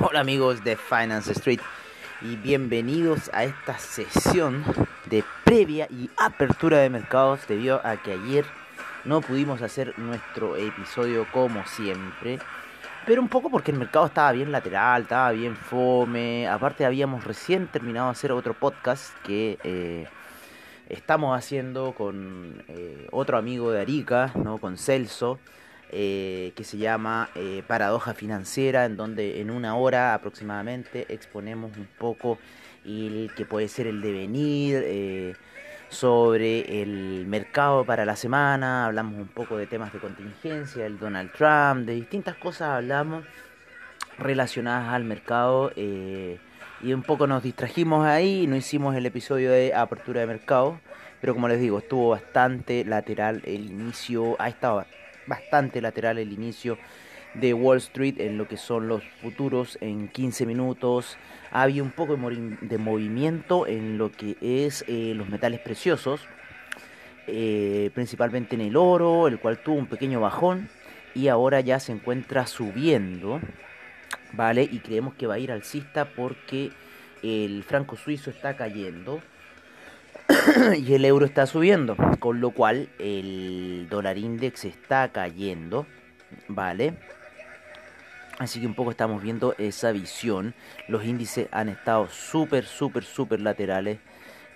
Hola amigos de Finance Street y bienvenidos a esta sesión de previa y apertura de mercados debido a que ayer no pudimos hacer nuestro episodio como siempre. Pero un poco porque el mercado estaba bien lateral, estaba bien fome. Aparte habíamos recién terminado de hacer otro podcast que eh, estamos haciendo con eh, otro amigo de Arica, ¿no? con Celso. Eh, que se llama eh, Paradoja Financiera, en donde en una hora aproximadamente exponemos un poco el que puede ser el devenir eh, sobre el mercado para la semana, hablamos un poco de temas de contingencia, el Donald Trump, de distintas cosas hablamos relacionadas al mercado y un poco nos distrajimos ahí, no hicimos el episodio de apertura de mercado, pero como les digo, estuvo bastante lateral el inicio, ha estado bastante lateral el inicio de Wall Street en lo que son los futuros en 15 minutos. Había un poco de, movimiento en lo que es eh, los metales preciosos, eh, principalmente en el oro, el cual tuvo un pequeño bajón y ahora ya se encuentra subiendo, ¿vale? Y creemos que va a ir alcista porque el franco suizo está cayendo. y el euro está subiendo, con lo cual el dólar index está cayendo, ¿vale? Así que un poco estamos viendo esa visión. Los índices han estado súper, súper, súper laterales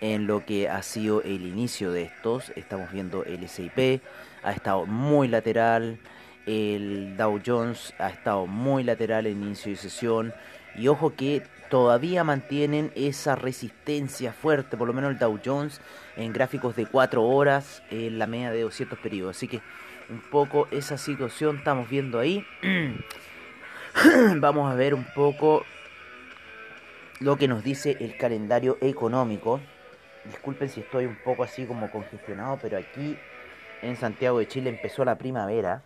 en lo que ha sido el inicio de estos. Estamos viendo el SIP, ha estado muy lateral. El Dow Jones ha estado muy lateral en inicio de sesión. Y ojo que todavía mantienen esa resistencia fuerte, por lo menos el Dow Jones en gráficos de 4 horas en la media de 200 periodos. Así que un poco esa situación estamos viendo ahí. Vamos a ver un poco lo que nos dice el calendario económico. Disculpen si estoy un poco así como congestionado, pero aquí en Santiago de Chile empezó la primavera.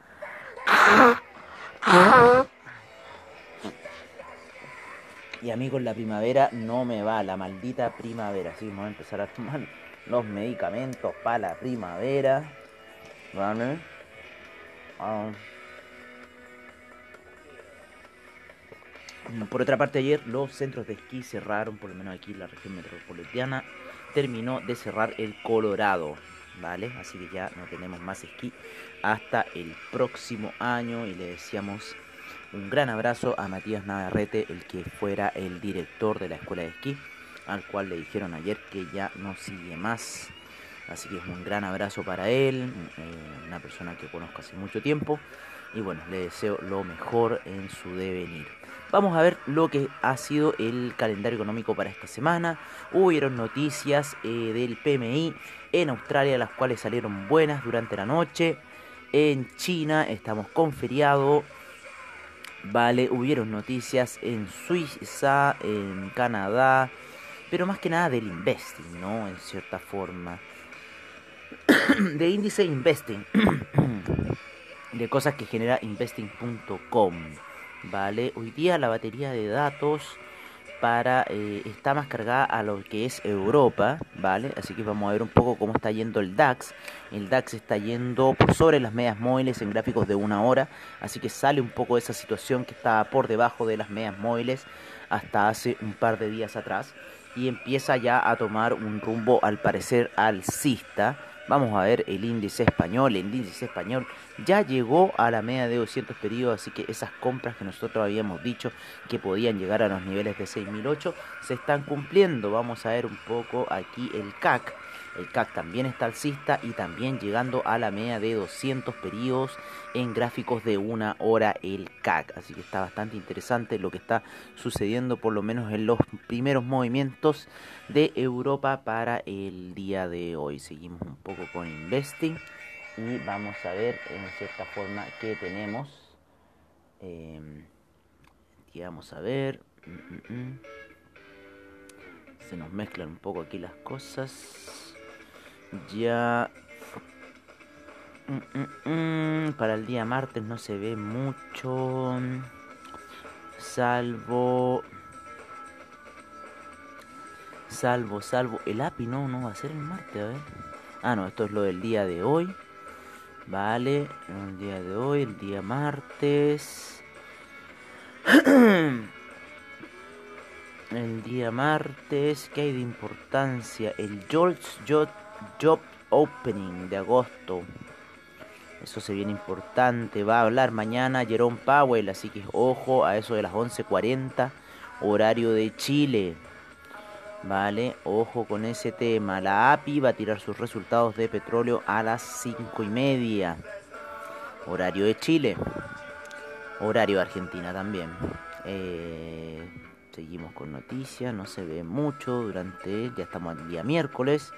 Y amigos, la primavera no me va, la maldita primavera. Así vamos a empezar a tomar los medicamentos para la primavera. ¿Vale? Ah. Por otra parte, ayer los centros de esquí cerraron, por lo menos aquí en la región metropolitana. Terminó de cerrar el Colorado, ¿vale? Así que ya no tenemos más esquí hasta el próximo año. Y le decíamos un gran abrazo a Matías Navarrete, el que fuera el director de la escuela de esquí, al cual le dijeron ayer que ya no sigue más. Así que es un gran abrazo para él, eh, una persona que conozco hace mucho tiempo. Y bueno, le deseo lo mejor en su devenir. Vamos a ver lo que ha sido el calendario económico para esta semana. Hubieron noticias eh, del PMI en Australia, las cuales salieron buenas durante la noche. En China estamos con feriado. Vale, hubieron noticias en Suiza, en Canadá, pero más que nada del investing, ¿no? En cierta forma. de índice investing. de cosas que genera investing.com. Vale, hoy día la batería de datos para eh, está más cargada a lo que es Europa, ¿vale? Así que vamos a ver un poco cómo está yendo el DAX. El DAX está yendo por sobre las medias móviles en gráficos de una hora, así que sale un poco de esa situación que estaba por debajo de las medias móviles hasta hace un par de días atrás y empieza ya a tomar un rumbo al parecer alcista, Vamos a ver el índice español. El índice español ya llegó a la media de 200 periodos, así que esas compras que nosotros habíamos dicho que podían llegar a los niveles de 6008 se están cumpliendo. Vamos a ver un poco aquí el CAC. El CAC también está alcista y también llegando a la media de 200 periodos en gráficos de una hora el CAC. Así que está bastante interesante lo que está sucediendo por lo menos en los primeros movimientos de Europa para el día de hoy. Seguimos un poco con Investing y vamos a ver en cierta forma qué tenemos. Eh, vamos a ver. Mm, mm, mm. Se nos mezclan un poco aquí las cosas ya. Mm, mm, mm, para el día martes no se ve mucho. Salvo. Salvo salvo el API no no va a ser el martes a ver. Ah no esto es lo del día de hoy. Vale el día de hoy el día martes. El día martes ¿qué hay de importancia el George Jot Job Opening de agosto. Eso se viene importante. Va a hablar mañana Jerome Powell, así que ojo a eso de las 11.40, horario de Chile. Vale, ojo con ese tema. La API va a tirar sus resultados de petróleo a las 5 y media. Horario de Chile. Horario de Argentina también. Eh, seguimos con noticias. No se ve mucho durante. Ya estamos el día miércoles.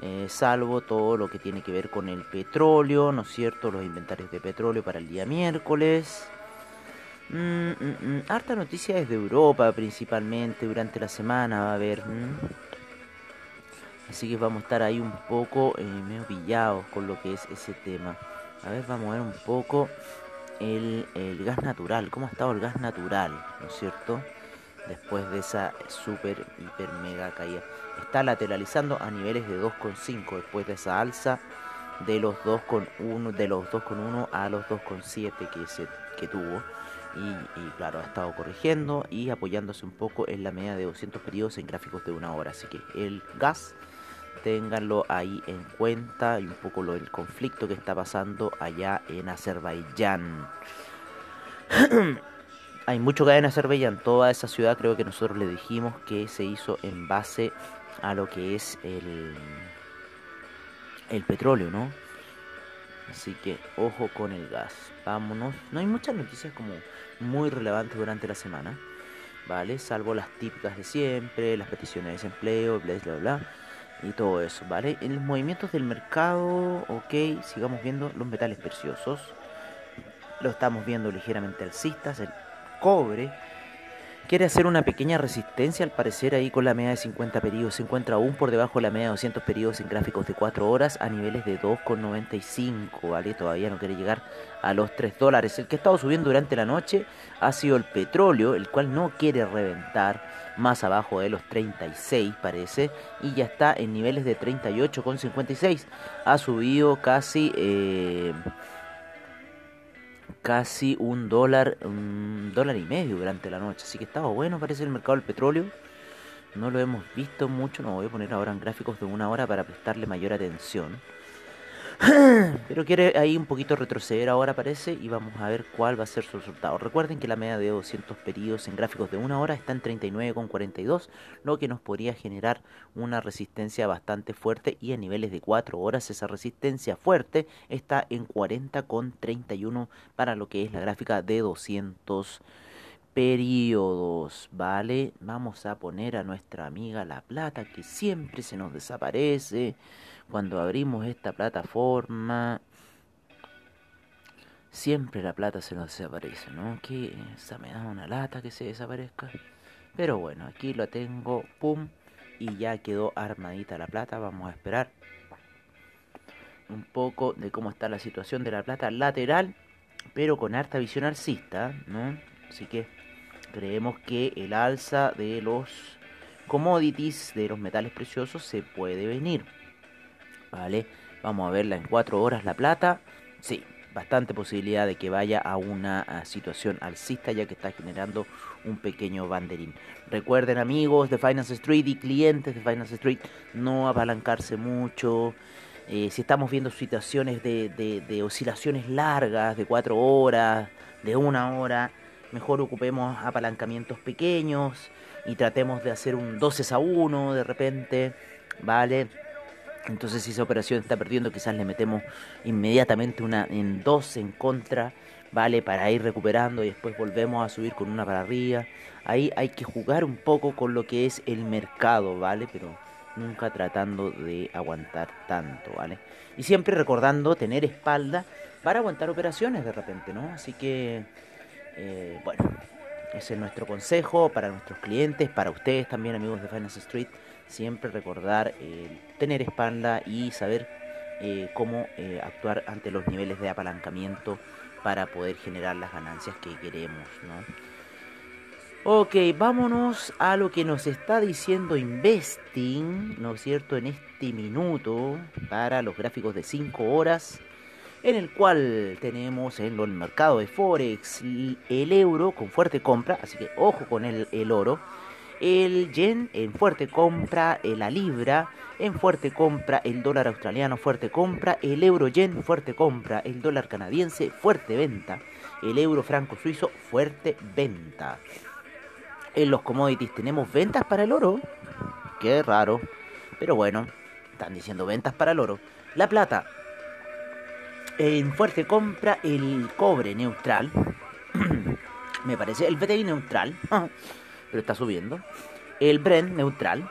Eh, salvo todo lo que tiene que ver con el petróleo, ¿no es cierto? Los inventarios de petróleo para el día miércoles. Mm, mm, mm. Harta noticia desde Europa principalmente durante la semana va a haber. Así que vamos a estar ahí un poco eh, medio pillados con lo que es ese tema. A ver, vamos a ver un poco el, el gas natural. ¿Cómo ha estado el gas natural? ¿No es cierto? Después de esa super, hiper, mega caída. Está lateralizando a niveles de 2,5 después de esa alza de los 2,1 de los 2,1 a los 2,7 que se que tuvo. Y, claro ha estado corrigiendo y apoyándose un poco en la media de 200 periodos en gráficos de una hora. Así que el gas ténganlo ahí en cuenta y un poco lo del conflicto que está pasando allá en Azerbaiyán hay mucho que hay en Azerbaiyán toda esa ciudad creo que nosotros le dijimos que se hizo en base a lo que es el, el petróleo, ¿no? Así que ojo con el gas. Vámonos. No hay muchas noticias como muy relevantes durante la semana. ¿Vale? Salvo las típicas de siempre, las peticiones de desempleo, bla, bla, bla. Y todo eso, ¿vale? En los movimientos del mercado, ok, sigamos viendo los metales preciosos. Lo estamos viendo ligeramente alcistas. Cobre quiere hacer una pequeña resistencia al parecer ahí con la media de 50 periodos. Se encuentra aún por debajo de la media de 200 periodos en gráficos de 4 horas a niveles de 2,95, ¿vale? Todavía no quiere llegar a los 3 dólares. El que ha estado subiendo durante la noche ha sido el petróleo, el cual no quiere reventar más abajo de los 36 parece y ya está en niveles de 38,56. Ha subido casi... Eh, casi un dólar, un dólar y medio durante la noche. Así que estaba bueno, parece el mercado del petróleo. No lo hemos visto mucho, no voy a poner ahora en gráficos de una hora para prestarle mayor atención. Pero quiere ahí un poquito retroceder ahora parece y vamos a ver cuál va a ser su resultado. Recuerden que la media de 200 periodos en gráficos de una hora está en 39,42, lo que nos podría generar una resistencia bastante fuerte y a niveles de 4 horas esa resistencia fuerte está en 40,31 para lo que es la gráfica de 200 periodos, ¿vale? Vamos a poner a nuestra amiga La Plata que siempre se nos desaparece cuando abrimos esta plataforma, siempre la plata se nos desaparece, ¿no? Que esa me da una lata que se desaparezca. Pero bueno, aquí lo tengo, pum, y ya quedó armadita la plata. Vamos a esperar un poco de cómo está la situación de la plata lateral, pero con harta visión alcista, ¿no? Así que creemos que el alza de los commodities, de los metales preciosos, se puede venir. ¿Vale? Vamos a verla en 4 horas la plata. Sí, bastante posibilidad de que vaya a una situación alcista ya que está generando un pequeño banderín. Recuerden amigos de Finance Street y clientes de Finance Street no apalancarse mucho. Eh, si estamos viendo situaciones de, de, oscilaciones largas, de cuatro horas, de una hora, mejor ocupemos apalancamientos pequeños y tratemos de hacer un 12 a 1 de repente, ¿vale? Entonces si esa operación está perdiendo, quizás le metemos inmediatamente una en 2 en contra, ¿vale? Para ir recuperando y después volvemos a subir con una para arriba. Ahí hay que jugar un poco con lo que es el mercado, ¿vale? Pero nunca tratando de aguantar tanto, ¿vale? Y siempre recordando tener espalda para aguantar operaciones de repente, ¿no? Así que, eh, bueno, ese es nuestro consejo para nuestros clientes, para ustedes también, amigos de Finance Street. Siempre recordar eh, tener espalda y saber eh, cómo actuar ante los niveles de apalancamiento para poder generar las ganancias que queremos, ¿no? Ok, vámonos a lo que nos está diciendo Investing, ¿no es cierto?, en este minuto para los gráficos de 5 horas, en el cual tenemos en el mercado de Forex el euro con fuerte compra, así que ojo con el oro, el yen en fuerte compra, la libra en fuerte compra, el dólar australiano fuerte compra, el euro yen fuerte compra, el dólar canadiense fuerte venta, el euro franco suizo fuerte venta en los commodities tenemos ventas para el oro. Qué raro. Pero bueno, están diciendo ventas para el oro. La plata. En fuerte compra el cobre neutral. Me parece. El BTI neutral. pero está subiendo. El Brent neutral.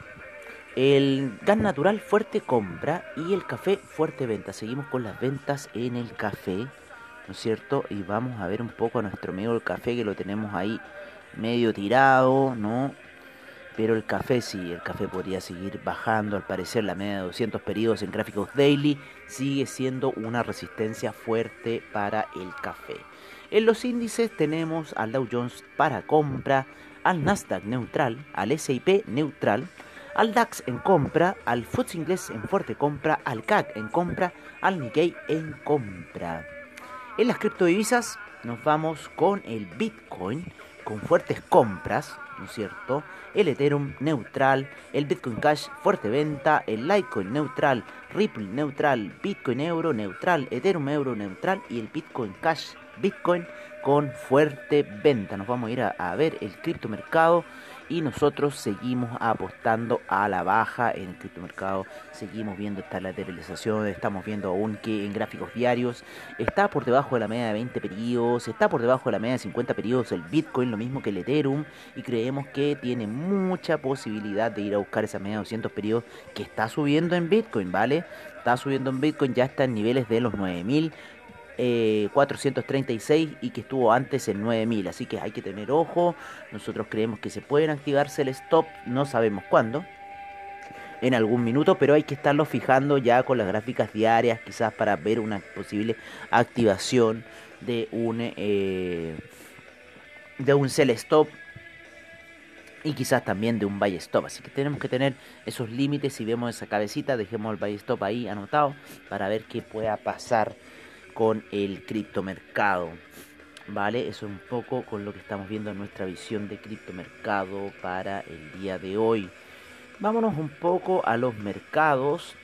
El gas natural fuerte compra y el café fuerte venta. Seguimos con las ventas en el café, ¿no es cierto? Y vamos a ver un poco a nuestro amigo el café que lo tenemos ahí medio tirado, ¿no? Pero el café sí, el café podría seguir bajando. Al parecer la media de 200 periodos en gráficos daily sigue siendo una resistencia fuerte para el café. En los índices tenemos al Dow Jones para compra, al Nasdaq neutral, al S&P neutral, al DAX en compra, al FTSE inglés en fuerte compra, al CAC en compra, al Nikkei en compra. En las criptodivisas nos vamos con el Bitcoin con fuertes compras, ¿no es cierto? El Ethereum neutral, el Bitcoin Cash fuerte venta, el Litecoin neutral, Ripple neutral, Bitcoin Euro neutral, Ethereum Euro neutral y el Bitcoin Cash Bitcoin con fuerte venta. Nos vamos a ir a, ver el criptomercado y nosotros seguimos apostando a la baja en el criptomercado, seguimos viendo esta lateralización, estamos viendo aún que en gráficos diarios está por debajo de la media de 20 periodos, está por debajo de la media de 50 periodos el Bitcoin, lo mismo que el Ethereum, y creemos que tiene mucha posibilidad de ir a buscar esa media de 200 periodos que está subiendo en Bitcoin, ¿vale? Está subiendo en Bitcoin, ya está en niveles de los 9000 436 eh, y que estuvo antes en 9000. Así que hay que tener ojo. Nosotros creemos que se pueden activarse el stop, no sabemos cuándo. En algún minuto, pero hay que estarlo fijando ya con las gráficas diarias, quizás para ver una posible activación de un eh, de un sell stop y quizás también de un buy stop. Así que tenemos que tener esos límites. Si vemos esa cabecita, dejemos el buy stop ahí anotado para ver qué pueda pasar con el criptomercado. ¿Vale? Eso es un poco con lo que estamos viendo en nuestra visión de criptomercado para el día de hoy. Vámonos un poco a los mercados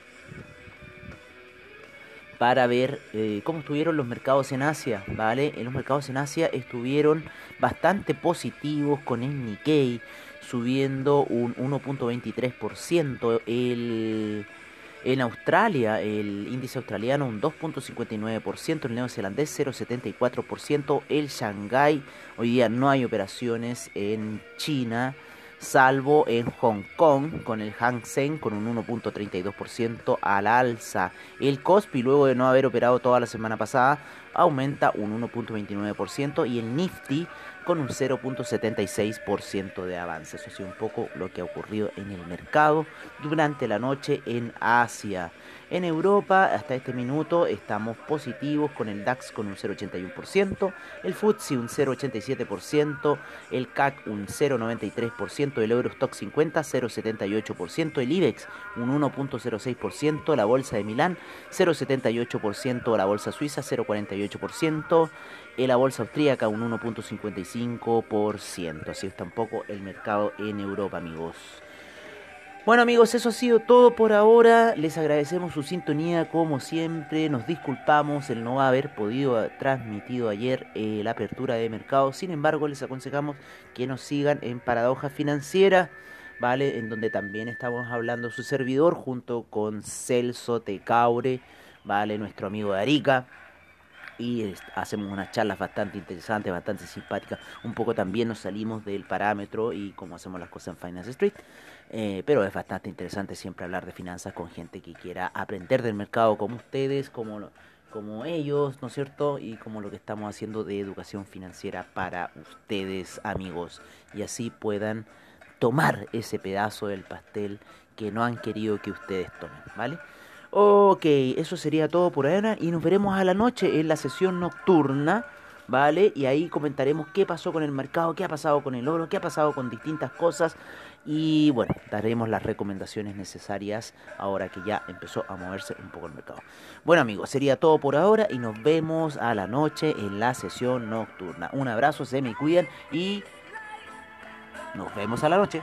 para ver eh, cómo estuvieron los mercados en Asia, ¿vale? En los mercados en Asia estuvieron bastante positivos con el Nikkei subiendo un 1.23%, el en Australia, el índice australiano un 2.59%, el neozelandés 0.74%, el Shanghai, hoy día no hay operaciones en China, salvo en Hong Kong con el Hang Seng con un 1.32% al alza. El Kospi, luego de no haber operado toda la semana pasada, aumenta un 1.29% y el Nifty con un 0.76% de avance. Eso ha sido un poco lo que ha ocurrido en el mercado durante la noche en Asia. En Europa, hasta este minuto, estamos positivos con el DAX con un 0,81%, el FTSE un 0,87%, el CAC un 0,93%, el Eurostock 50 0,78%, el IBEX un 1,06%, la Bolsa de Milán 0,78%, la Bolsa Suiza 0,48%, y la Bolsa Austríaca un 1,55%. Así está un poco el mercado en Europa, amigos. Bueno amigos, eso ha sido todo por ahora. Les agradecemos su sintonía como siempre. Nos disculpamos el no haber podido transmitido ayer eh, la apertura de mercado. Sin embargo, les aconsejamos que nos sigan en Paradoja Financiera, ¿vale? En donde también estamos hablando su servidor junto con Celso Tecaure, ¿vale? Nuestro amigo de Arica y hacemos unas charlas bastante interesantes, bastante simpáticas. Un poco también nos salimos del parámetro y cómo hacemos las cosas en Finance Street. Eh, pero es bastante interesante siempre hablar de finanzas con gente que quiera aprender del mercado como ustedes, como, como ellos, ¿no es cierto? Y como lo que estamos haciendo de educación financiera para ustedes, amigos. Y así puedan tomar ese pedazo del pastel que no han querido que ustedes tomen, ¿vale? Ok, eso sería todo por ahora y nos veremos a la noche en la sesión nocturna, ¿vale? Y ahí comentaremos qué pasó con el mercado, qué ha pasado con el oro, qué ha pasado con distintas cosas y bueno, daremos las recomendaciones necesarias ahora que ya empezó a moverse un poco el mercado. Bueno amigos, sería todo por ahora y nos vemos a la noche en la sesión nocturna. Un abrazo, se me cuidan y nos vemos a la noche.